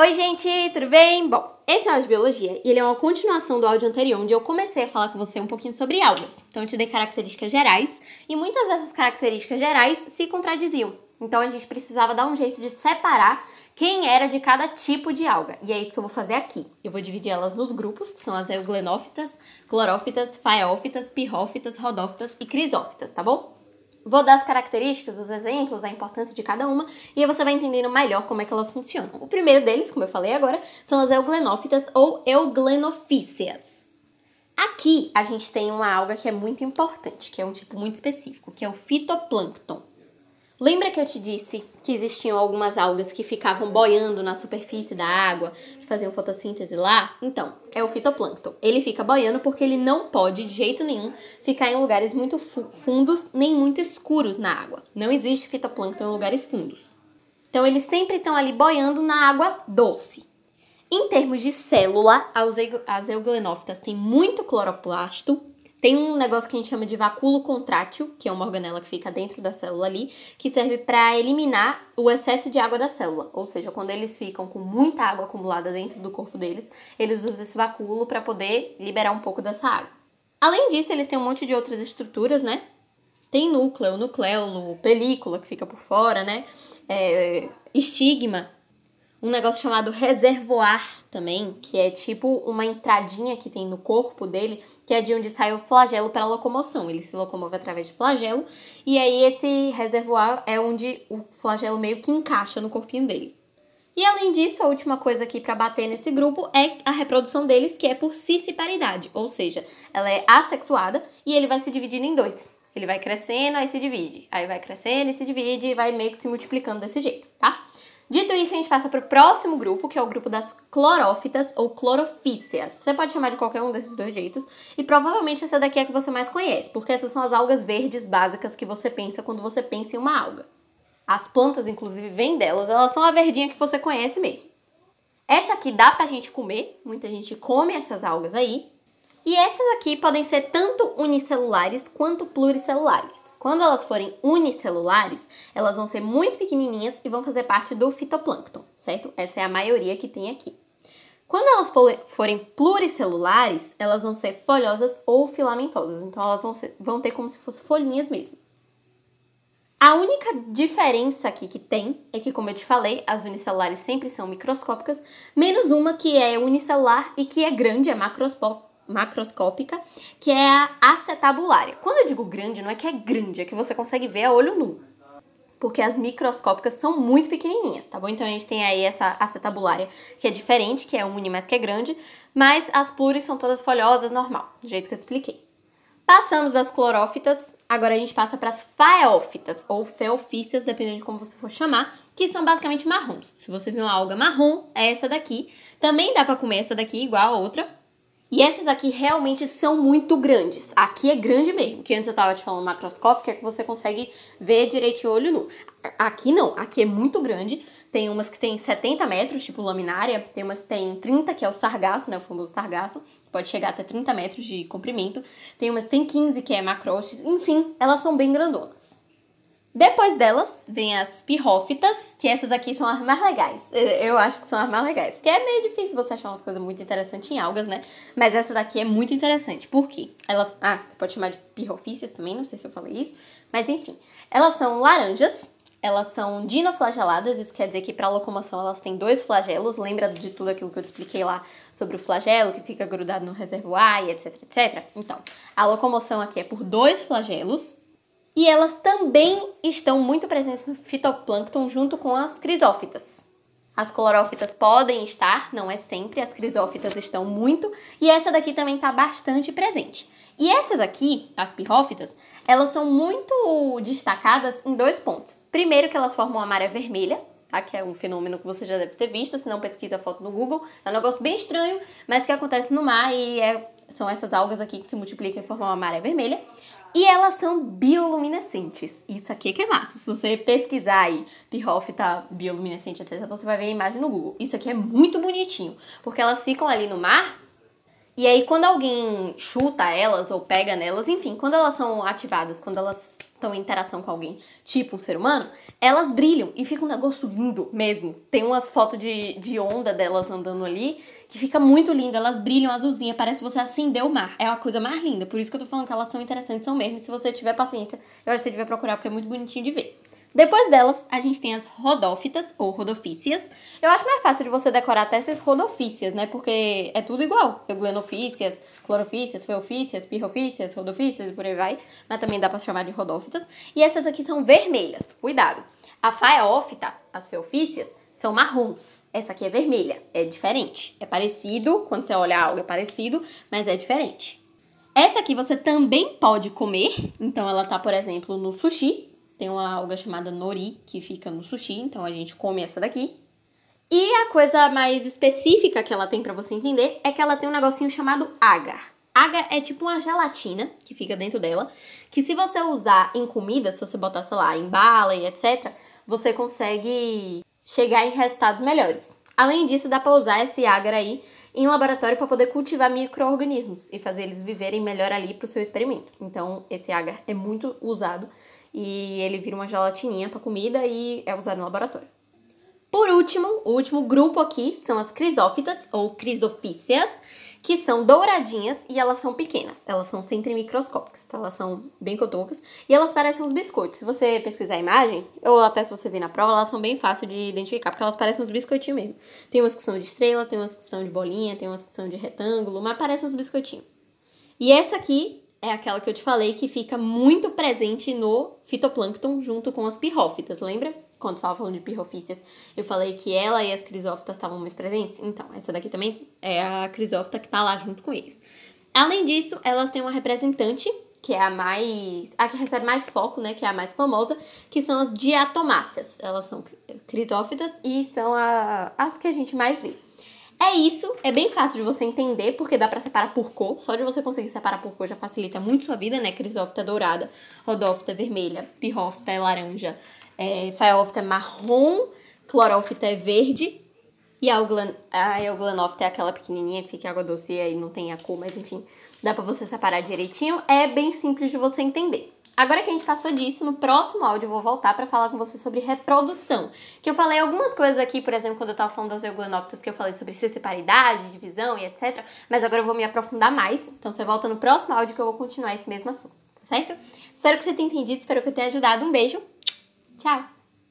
Oi, gente, tudo bem? Bom, esse é o áudio de biologia e ele é uma continuação do áudio anterior, onde eu comecei a falar com você um pouquinho sobre algas. Então, eu te dei características gerais e muitas dessas características gerais se contradiziam. Então, a gente precisava dar um jeito de separar quem era de cada tipo de alga. E é isso que eu vou fazer aqui. Eu vou dividir elas nos grupos, que são as euglenófitas, clorófitas, faeófitas, pirrófitas, rodófitas e crisófitas, tá bom? Vou dar as características, os exemplos, a importância de cada uma e aí você vai entendendo melhor como é que elas funcionam. O primeiro deles, como eu falei agora, são as euglenófitas ou euglenofíceas. Aqui a gente tem uma alga que é muito importante, que é um tipo muito específico, que é o fitoplâncton. Lembra que eu te disse que existiam algumas algas que ficavam boiando na superfície da água, que faziam fotossíntese lá? Então, é o fitoplâncton. Ele fica boiando porque ele não pode, de jeito nenhum, ficar em lugares muito fundos nem muito escuros na água. Não existe fitoplâncton em lugares fundos. Então, eles sempre estão ali boiando na água doce. Em termos de célula, as euglenófitas têm muito cloroplasto, tem um negócio que a gente chama de vacúolo contrátil, que é uma organela que fica dentro da célula ali, que serve para eliminar o excesso de água da célula. Ou seja, quando eles ficam com muita água acumulada dentro do corpo deles, eles usam esse vacúolo para poder liberar um pouco dessa água. Além disso, eles têm um monte de outras estruturas, né? Tem núcleo, nucleolo, película que fica por fora, né? É, estigma, um negócio chamado reservoar também, que é tipo uma entradinha que tem no corpo dele, que é de onde sai o flagelo para locomoção. Ele se locomove através de flagelo, e aí esse reservoar é onde o flagelo meio que encaixa no corpinho dele. E além disso, a última coisa aqui para bater nesse grupo é a reprodução deles, que é por cissiparidade, ou seja, ela é assexuada e ele vai se dividindo em dois. Ele vai crescendo, aí se divide. Aí vai crescendo e se divide e vai meio que se multiplicando desse jeito, tá? Dito isso, a gente passa para o próximo grupo, que é o grupo das clorófitas ou clorofíceas. Você pode chamar de qualquer um desses dois jeitos, e provavelmente essa daqui é a que você mais conhece, porque essas são as algas verdes básicas que você pensa quando você pensa em uma alga. As plantas, inclusive, vêm delas, elas são a verdinha que você conhece mesmo. Essa aqui dá pra gente comer, muita gente come essas algas aí, e essas aqui podem ser tanto unicelulares quanto pluricelulares. Quando elas forem unicelulares, elas vão ser muito pequenininhas e vão fazer parte do fitoplâncton, certo? Essa é a maioria que tem aqui. Quando elas forem pluricelulares, elas vão ser folhosas ou filamentosas, então elas vão, ser, vão ter como se fossem folhinhas mesmo. A única diferença aqui que tem é que, como eu te falei, as unicelulares sempre são microscópicas, menos uma que é unicelular e que é grande, é macroscópica macroscópica, que é a acetabulária. Quando eu digo grande, não é que é grande, é que você consegue ver a olho nu. Porque as microscópicas são muito pequenininhas, tá bom? Então a gente tem aí essa acetabulária, que é diferente, que é uni, mas que é grande. Mas as pluris são todas folhosas, normal, do jeito que eu te expliquei. Passamos das clorófitas, agora a gente passa para as faeófitas, ou feofícias, dependendo de como você for chamar, que são basicamente marrons. Se você viu uma alga marrom, é essa daqui. Também dá para comer essa daqui, igual a outra, e essas aqui realmente são muito grandes. Aqui é grande mesmo, que antes eu tava te falando macroscópica, é que você consegue ver direitinho o olho nu. Aqui não, aqui é muito grande. Tem umas que tem 70 metros, tipo laminária, tem umas que tem 30, que é o sargaço, né, o famoso sargaço, pode chegar até 30 metros de comprimento. Tem umas que tem 15, que é macrostes, enfim, elas são bem grandonas. Depois delas, vem as pirrófitas, que essas aqui são as mais legais. Eu acho que são as mais legais. Porque é meio difícil você achar umas coisas muito interessantes em algas, né? Mas essa daqui é muito interessante. Por quê? Elas. Ah, você pode chamar de pirrofícias também, não sei se eu falei isso. Mas enfim. Elas são laranjas. Elas são dinoflageladas, isso quer dizer que para locomoção elas têm dois flagelos. Lembra de tudo aquilo que eu te expliquei lá sobre o flagelo que fica grudado no reservoir e etc, etc? Então, a locomoção aqui é por dois flagelos, e elas também estão muito presentes no fitoplâncton junto com as crisófitas. As clorófitas podem estar, não é sempre, as crisófitas estão muito, e essa daqui também está bastante presente. E essas aqui, as pirrófitas, elas são muito destacadas em dois pontos. Primeiro que elas formam uma maré vermelha, tá? que é um fenômeno que você já deve ter visto, se não pesquisa a foto no Google. É um negócio bem estranho, mas que acontece no mar e é, são essas algas aqui que se multiplicam e formam uma maré vermelha. E elas são bioluminescentes. Isso aqui é que é massa. Se você pesquisar aí, pirrófita bioluminescente, etc., você vai ver a imagem no Google. Isso aqui é muito bonitinho, porque elas ficam ali no mar E aí, quando alguém chuta elas ou pega nelas, enfim, quando elas são ativadas, quando elas estão em interação com alguém, tipo um ser humano, elas brilham e fica um negócio lindo mesmo. Tem umas fotos de, de onda delas andando ali que fica muito lindo. Elas brilham azulzinha, parece que você acendeu o mar. É uma coisa mais linda. Por isso que eu tô falando que elas são interessantes, são mesmo. Se você tiver paciência, eu acho que você deve procurar porque é muito bonitinho de ver. Depois delas, a gente tem as rodófitas ou rodofícias. Eu acho mais fácil de você decorar até essas rodofícias, né? Porque é tudo igual. Euglenovícias, clorofícias, feofícias, pirrofícias, rodofícias e por aí vai. Mas também dá pra chamar de rodófitas. E essas aqui são vermelhas. Cuidado. A faeófita, as feofícias, são marrons. Essa aqui é vermelha. É diferente. É parecido. Quando você olha algo, é parecido, mas é diferente. Essa aqui você também pode comer. Então, ela tá, por exemplo, no sushi. Tem uma alga chamada nori que fica no sushi, então a gente come essa daqui. E a coisa mais específica que ela tem para você entender é que ela tem um negocinho chamado agar. Agar é tipo uma gelatina que fica dentro dela, que se você usar em comida, se você botar, sei lá, em bala e etc, você consegue chegar em resultados melhores. Além disso, dá para usar esse agar aí em laboratório para poder cultivar micro-organismos e fazer eles viverem melhor ali para o seu experimento. Então, esse agar é muito usado e ele vira uma gelatininha para comida e é usado no laboratório. Por último, o último grupo aqui são as crisófitas ou crisofíceas, que são douradinhas e elas são pequenas. Elas são sempre microscópicas, tá? Elas são bem cotocas e elas parecem uns biscoitos. Se você pesquisar a imagem, ou até se você ver na prova, elas são bem fáceis de identificar, porque elas parecem uns biscoitinhos mesmo. Tem umas que são de estrela, tem umas que são de bolinha, tem umas que são de retângulo, mas parecem uns biscoitinhos. E essa aqui é aquela que eu te falei que fica muito presente no fitoplâncton junto com as pirrófitas, lembra? Quando estava falando de pirrofícias, eu falei que ela e as crisófitas estavam muito presentes. Então, essa daqui também é a crisófita que está lá junto com eles. Além disso, elas têm uma representante, que é a mais. a que recebe mais foco, né? Que é a mais famosa, que são as diatomáceas. Elas são crisófitas e são a, as que a gente mais vê. É isso, é bem fácil de você entender, porque dá para separar por cor. Só de você conseguir separar por cor já facilita muito sua vida, né? Crisófita dourada, rodófita vermelha, pirrófita é laranja, é, é marrom, clorófita é verde. E a, euglan a euglanófita é aquela pequenininha que fica água doce e não tem a cor, mas enfim, dá pra você separar direitinho. É bem simples de você entender. Agora que a gente passou disso, no próximo áudio eu vou voltar para falar com você sobre reprodução. Que eu falei algumas coisas aqui, por exemplo, quando eu tava falando das euglonófitas, que eu falei sobre ciciparidade, divisão e etc. Mas agora eu vou me aprofundar mais. Então você volta no próximo áudio que eu vou continuar esse mesmo assunto, tá certo? Espero que você tenha entendido, espero que eu tenha ajudado. Um beijo. Tchau!